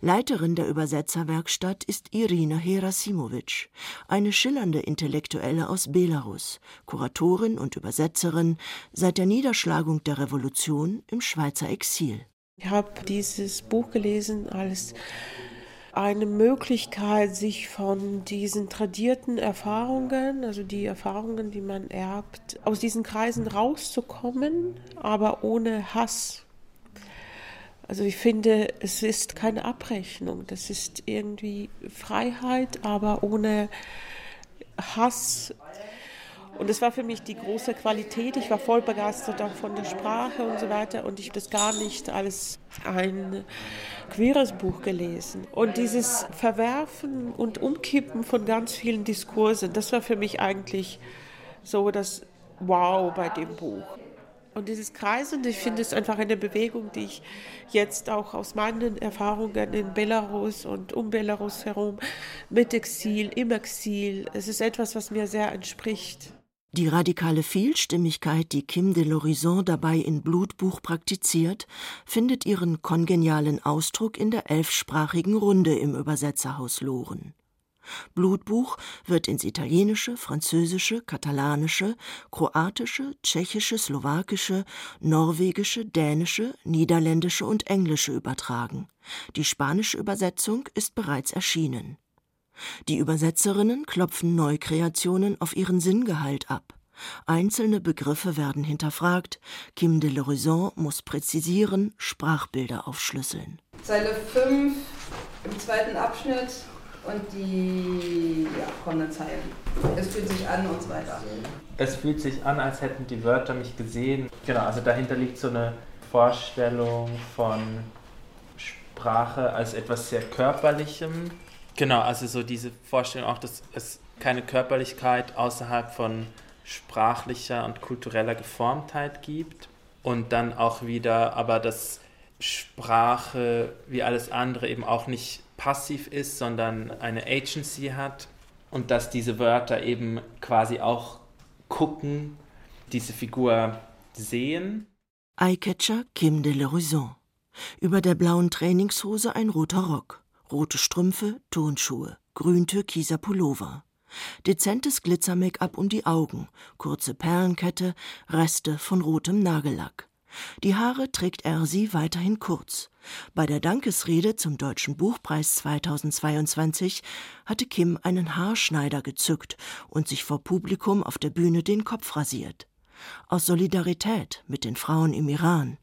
Leiterin der Übersetzerwerkstatt ist Irina Herasimowitsch, eine schillernde Intellektuelle aus Belarus, Kuratorin und Übersetzerin seit der Niederschlagung der Revolution im Schweizer Exil. Ich habe dieses Buch gelesen als eine Möglichkeit, sich von diesen tradierten Erfahrungen, also die Erfahrungen, die man erbt, aus diesen Kreisen rauszukommen, aber ohne Hass. Also ich finde, es ist keine Abrechnung, das ist irgendwie Freiheit, aber ohne Hass und es war für mich die große Qualität. Ich war voll begeistert auch von der Sprache und so weiter. Und ich habe das gar nicht als ein queeres Buch gelesen. Und dieses Verwerfen und Umkippen von ganz vielen Diskursen, das war für mich eigentlich so das Wow bei dem Buch. Und dieses Kreisen, ich finde es einfach eine Bewegung, die ich jetzt auch aus meinen Erfahrungen in Belarus und um Belarus herum mit Exil, im Exil, es ist etwas, was mir sehr entspricht. Die radikale Vielstimmigkeit, die Kim de l'Horizon dabei in Blutbuch praktiziert, findet ihren kongenialen Ausdruck in der elfsprachigen Runde im Übersetzerhaus Loren. Blutbuch wird ins Italienische, Französische, Katalanische, Kroatische, Tschechische, Slowakische, Norwegische, Dänische, Niederländische und Englische übertragen. Die spanische Übersetzung ist bereits erschienen. Die Übersetzerinnen klopfen Neukreationen auf ihren Sinngehalt ab. Einzelne Begriffe werden hinterfragt, Kim de l'Horizon muss präzisieren, Sprachbilder aufschlüsseln. Zeile 5 im zweiten Abschnitt und die ja, kommenden Zeilen. Es fühlt sich an und so weiter. Es fühlt sich an, als hätten die Wörter mich gesehen. Genau, also dahinter liegt so eine Vorstellung von Sprache als etwas sehr Körperlichem, Genau, also so diese Vorstellung auch, dass es keine Körperlichkeit außerhalb von sprachlicher und kultureller Geformtheit gibt und dann auch wieder, aber dass Sprache wie alles andere eben auch nicht passiv ist, sondern eine Agency hat und dass diese Wörter eben quasi auch gucken, diese Figur sehen. Eyecatcher Kim de l'Horizon. Über der blauen Trainingshose ein roter Rock rote Strümpfe, Turnschuhe, grün-türkiser Pullover. Dezentes Glitzer-Make-up um die Augen, kurze Perlenkette, Reste von rotem Nagellack. Die Haare trägt er sie weiterhin kurz. Bei der Dankesrede zum Deutschen Buchpreis 2022 hatte Kim einen Haarschneider gezückt und sich vor Publikum auf der Bühne den Kopf rasiert. Aus Solidarität mit den Frauen im Iran.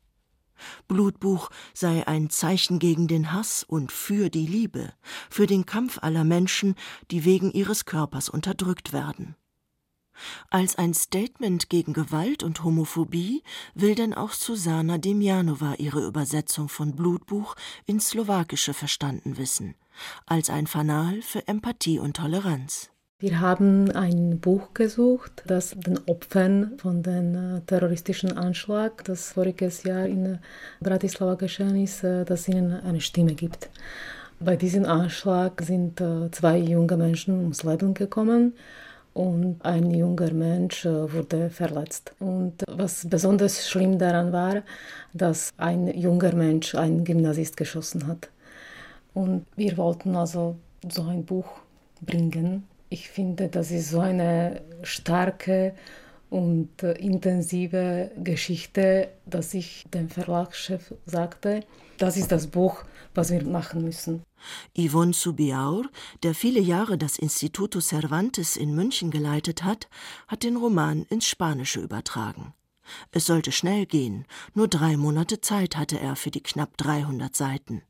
Blutbuch sei ein Zeichen gegen den Hass und für die Liebe, für den Kampf aller Menschen, die wegen ihres Körpers unterdrückt werden. Als ein Statement gegen Gewalt und Homophobie will denn auch Susana Demjanova ihre Übersetzung von Blutbuch ins Slowakische verstanden wissen, als ein Fanal für Empathie und Toleranz. Wir haben ein Buch gesucht, das den Opfern von dem äh, terroristischen Anschlag, das voriges Jahr in Bratislava geschehen ist, äh, dass ihnen eine Stimme gibt. Bei diesem Anschlag sind äh, zwei junge Menschen ums Leben gekommen und ein junger Mensch wurde verletzt. Und was besonders schlimm daran war, dass ein junger Mensch einen Gymnasist geschossen hat. Und wir wollten also so ein Buch bringen, ich finde, das ist so eine starke und intensive Geschichte, dass ich dem Verlagschef sagte, das ist das Buch, was wir machen müssen. Yvonne Subiaur, der viele Jahre das Instituto Cervantes in München geleitet hat, hat den Roman ins Spanische übertragen. Es sollte schnell gehen, nur drei Monate Zeit hatte er für die knapp 300 Seiten.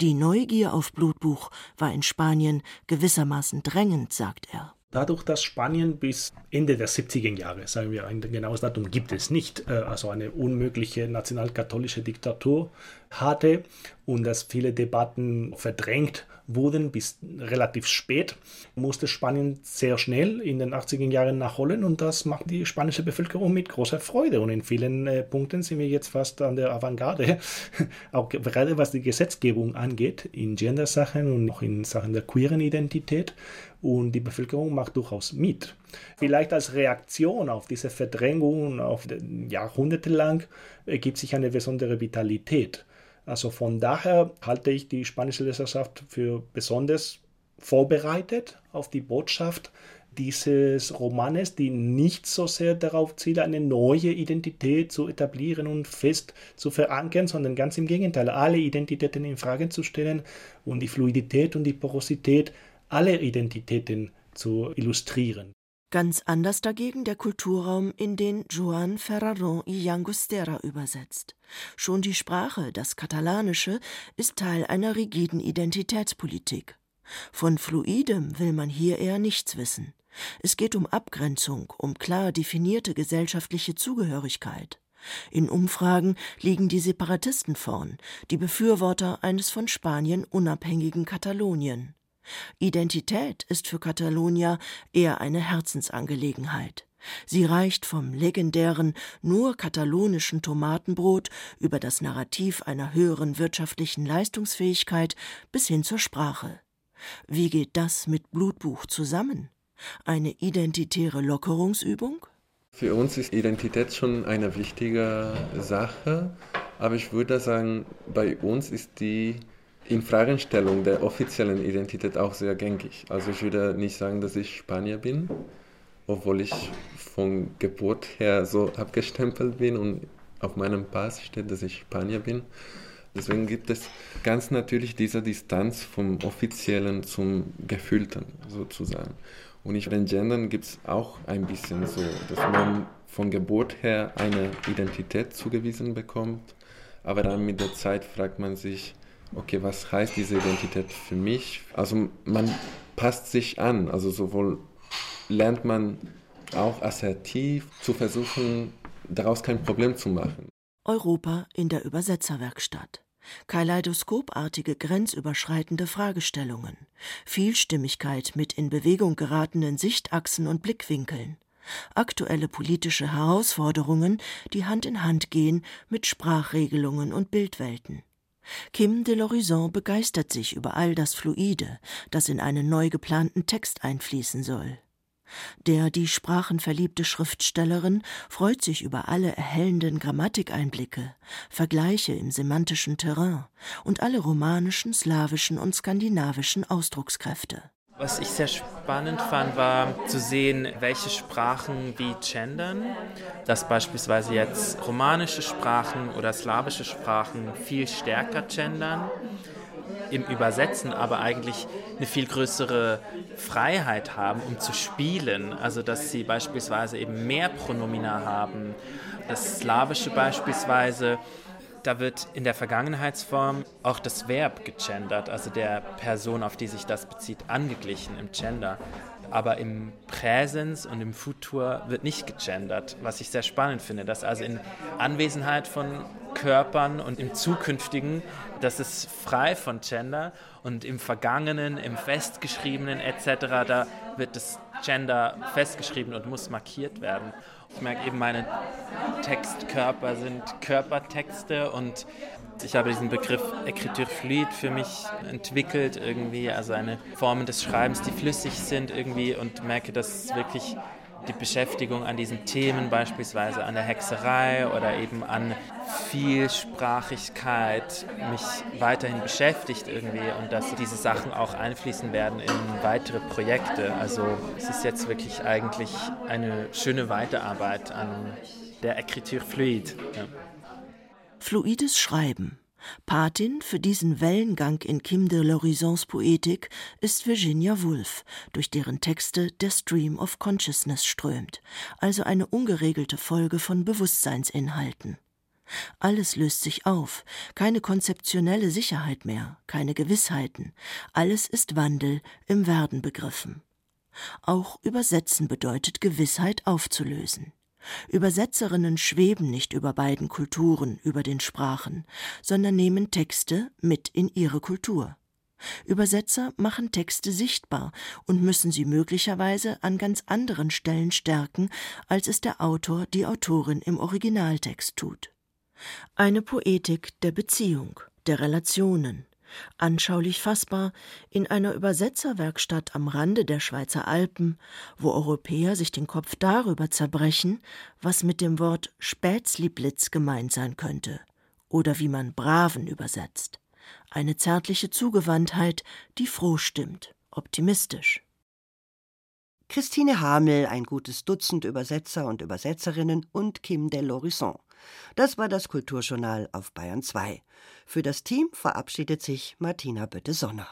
Die Neugier auf Blutbuch war in Spanien gewissermaßen drängend, sagt er. Dadurch, dass Spanien bis Ende der 70er Jahre, sagen wir ein genaues Datum gibt es nicht, äh, also eine unmögliche nationalkatholische Diktatur hatte und dass viele Debatten verdrängt wurden bis relativ spät, musste Spanien sehr schnell in den 80er Jahren nachholen und das macht die spanische Bevölkerung mit großer Freude und in vielen äh, Punkten sind wir jetzt fast an der Avantgarde, auch gerade was die Gesetzgebung angeht, in Gender-Sachen und auch in Sachen der queeren Identität und die Bevölkerung macht durchaus mit. Vielleicht als Reaktion auf diese Verdrängung auf jahrhundertelang ergibt sich eine besondere Vitalität. Also von daher halte ich die spanische Leserschaft für besonders vorbereitet auf die Botschaft dieses Romanes, die nicht so sehr darauf zielt, eine neue Identität zu etablieren und fest zu verankern, sondern ganz im Gegenteil, alle Identitäten in Frage zu stellen und die Fluidität und die Porosität aller Identitäten zu illustrieren. Ganz anders dagegen der Kulturraum, in den Joan Ferraron y Llangostera übersetzt. Schon die Sprache, das Katalanische, ist Teil einer rigiden Identitätspolitik. Von Fluidem will man hier eher nichts wissen. Es geht um Abgrenzung, um klar definierte gesellschaftliche Zugehörigkeit. In Umfragen liegen die Separatisten vorn, die Befürworter eines von Spanien unabhängigen Katalonien. Identität ist für Catalonia eher eine Herzensangelegenheit. Sie reicht vom legendären, nur katalonischen Tomatenbrot über das Narrativ einer höheren wirtschaftlichen Leistungsfähigkeit bis hin zur Sprache. Wie geht das mit Blutbuch zusammen? Eine identitäre Lockerungsübung? Für uns ist Identität schon eine wichtige Sache, aber ich würde sagen, bei uns ist die Infragestellung der offiziellen Identität auch sehr gängig. Also ich würde nicht sagen, dass ich Spanier bin, obwohl ich von Geburt her so abgestempelt bin und auf meinem Pass steht, dass ich Spanier bin. Deswegen gibt es ganz natürlich diese Distanz vom Offiziellen zum Gefühlten sozusagen. Und ich den Gendern gibt es auch ein bisschen so, dass man von Geburt her eine Identität zugewiesen bekommt, aber dann mit der Zeit fragt man sich, okay, was heißt diese Identität für mich? Also man passt sich an, also sowohl lernt man auch assertiv zu versuchen, daraus kein Problem zu machen. Europa in der Übersetzerwerkstatt. Kaleidoskopartige grenzüberschreitende Fragestellungen, Vielstimmigkeit mit in Bewegung geratenen Sichtachsen und Blickwinkeln, aktuelle politische Herausforderungen, die Hand in Hand gehen mit Sprachregelungen und Bildwelten. Kim de l'Horizon begeistert sich über all das Fluide, das in einen neu geplanten Text einfließen soll. Der die sprachenverliebte Schriftstellerin freut sich über alle erhellenden Grammatikeinblicke, Vergleiche im semantischen Terrain und alle romanischen, slawischen und skandinavischen Ausdruckskräfte. Was ich sehr spannend fand, war zu sehen, welche Sprachen wie gendern. Dass beispielsweise jetzt romanische Sprachen oder slawische Sprachen viel stärker gendern im Übersetzen aber eigentlich eine viel größere Freiheit haben, um zu spielen. Also dass sie beispielsweise eben mehr Pronomina haben. Das Slawische beispielsweise da wird in der Vergangenheitsform auch das Verb gegendert, also der Person, auf die sich das bezieht, angeglichen im Gender. Aber im Präsens und im Futur wird nicht gegendert, was ich sehr spannend finde, dass also in Anwesenheit von Körpern und im Zukünftigen, das ist frei von Gender und im Vergangenen, im Festgeschriebenen etc., da wird das Gender festgeschrieben und muss markiert werden. Ich merke eben, meine Textkörper sind Körpertexte und ich habe diesen Begriff Écriture fluide für mich entwickelt, irgendwie, also eine Form des Schreibens, die flüssig sind irgendwie und merke, dass wirklich die Beschäftigung an diesen Themen, beispielsweise an der Hexerei oder eben an Vielsprachigkeit, mich weiterhin beschäftigt irgendwie und dass diese Sachen auch einfließen werden in weitere Projekte. Also es ist jetzt wirklich eigentlich eine schöne Weiterarbeit an der Écriture fluide. Ja. Fluides Schreiben Patin für diesen Wellengang in Kim de l'Horizons Poetik ist Virginia Woolf, durch deren Texte der Stream of Consciousness strömt, also eine ungeregelte Folge von Bewusstseinsinhalten. Alles löst sich auf, keine konzeptionelle Sicherheit mehr, keine Gewissheiten, alles ist Wandel im Werden begriffen. Auch Übersetzen bedeutet Gewissheit aufzulösen. Übersetzerinnen schweben nicht über beiden Kulturen, über den Sprachen, sondern nehmen Texte mit in ihre Kultur. Übersetzer machen Texte sichtbar und müssen sie möglicherweise an ganz anderen Stellen stärken, als es der Autor, die Autorin im Originaltext tut. Eine Poetik der Beziehung, der Relationen, anschaulich fassbar in einer Übersetzerwerkstatt am Rande der Schweizer Alpen, wo Europäer sich den Kopf darüber zerbrechen, was mit dem Wort Spätzliblitz gemeint sein könnte oder wie man Braven übersetzt. Eine zärtliche Zugewandtheit, die froh stimmt, optimistisch. Christine Hamel, ein gutes Dutzend Übersetzer und Übersetzerinnen und Kim de l'Horizon. Das war das Kulturjournal auf Bayern 2. Für das Team verabschiedet sich Martina Bötte-Sonner.